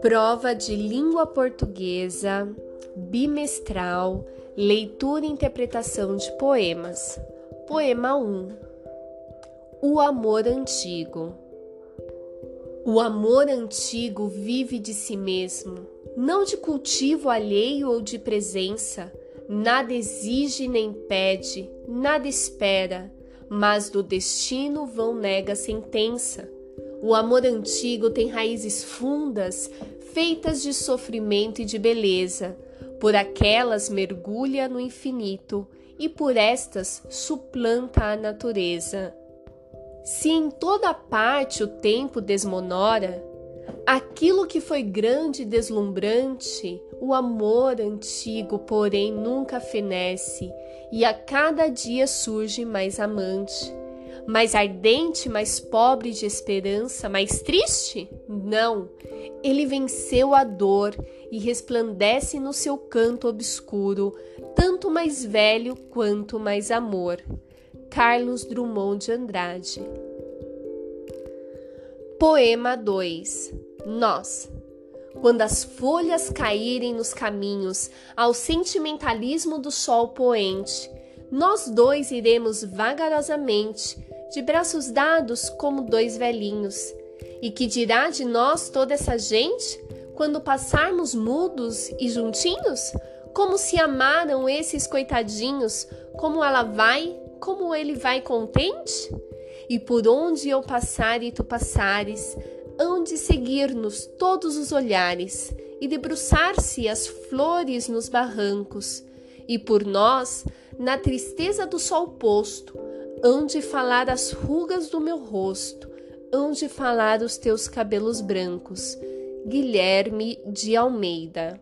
Prova de língua portuguesa bimestral, leitura e interpretação de poemas. Poema 1 O amor antigo. O amor antigo vive de si mesmo, não de cultivo alheio ou de presença, nada exige nem pede, nada espera, mas do destino vão nega sentença. O amor antigo tem raízes fundas, feitas de sofrimento e de beleza. Por aquelas mergulha no infinito e por estas suplanta a natureza. Se em toda parte o tempo desmonora, aquilo que foi grande e deslumbrante, o amor antigo, porém, nunca fenece, e a cada dia surge mais amante mais ardente, mais pobre de esperança, mais triste? Não. Ele venceu a dor e resplandece no seu canto obscuro, tanto mais velho quanto mais amor. Carlos Drummond de Andrade. Poema 2 Nós quando as folhas caírem nos caminhos ao sentimentalismo do sol poente, nós dois iremos vagarosamente, de braços dados como dois velhinhos. E que dirá de nós toda essa gente quando passarmos mudos e juntinhos? Como se amaram esses coitadinhos, como ela vai, como ele vai contente? E por onde eu passar e tu passares, hão de seguir-nos todos os olhares e debruçar-se as flores nos barrancos, e por nós, na tristeza do sol posto, hão de falar as rugas do meu rosto, hão de falar os teus cabelos brancos. Guilherme de Almeida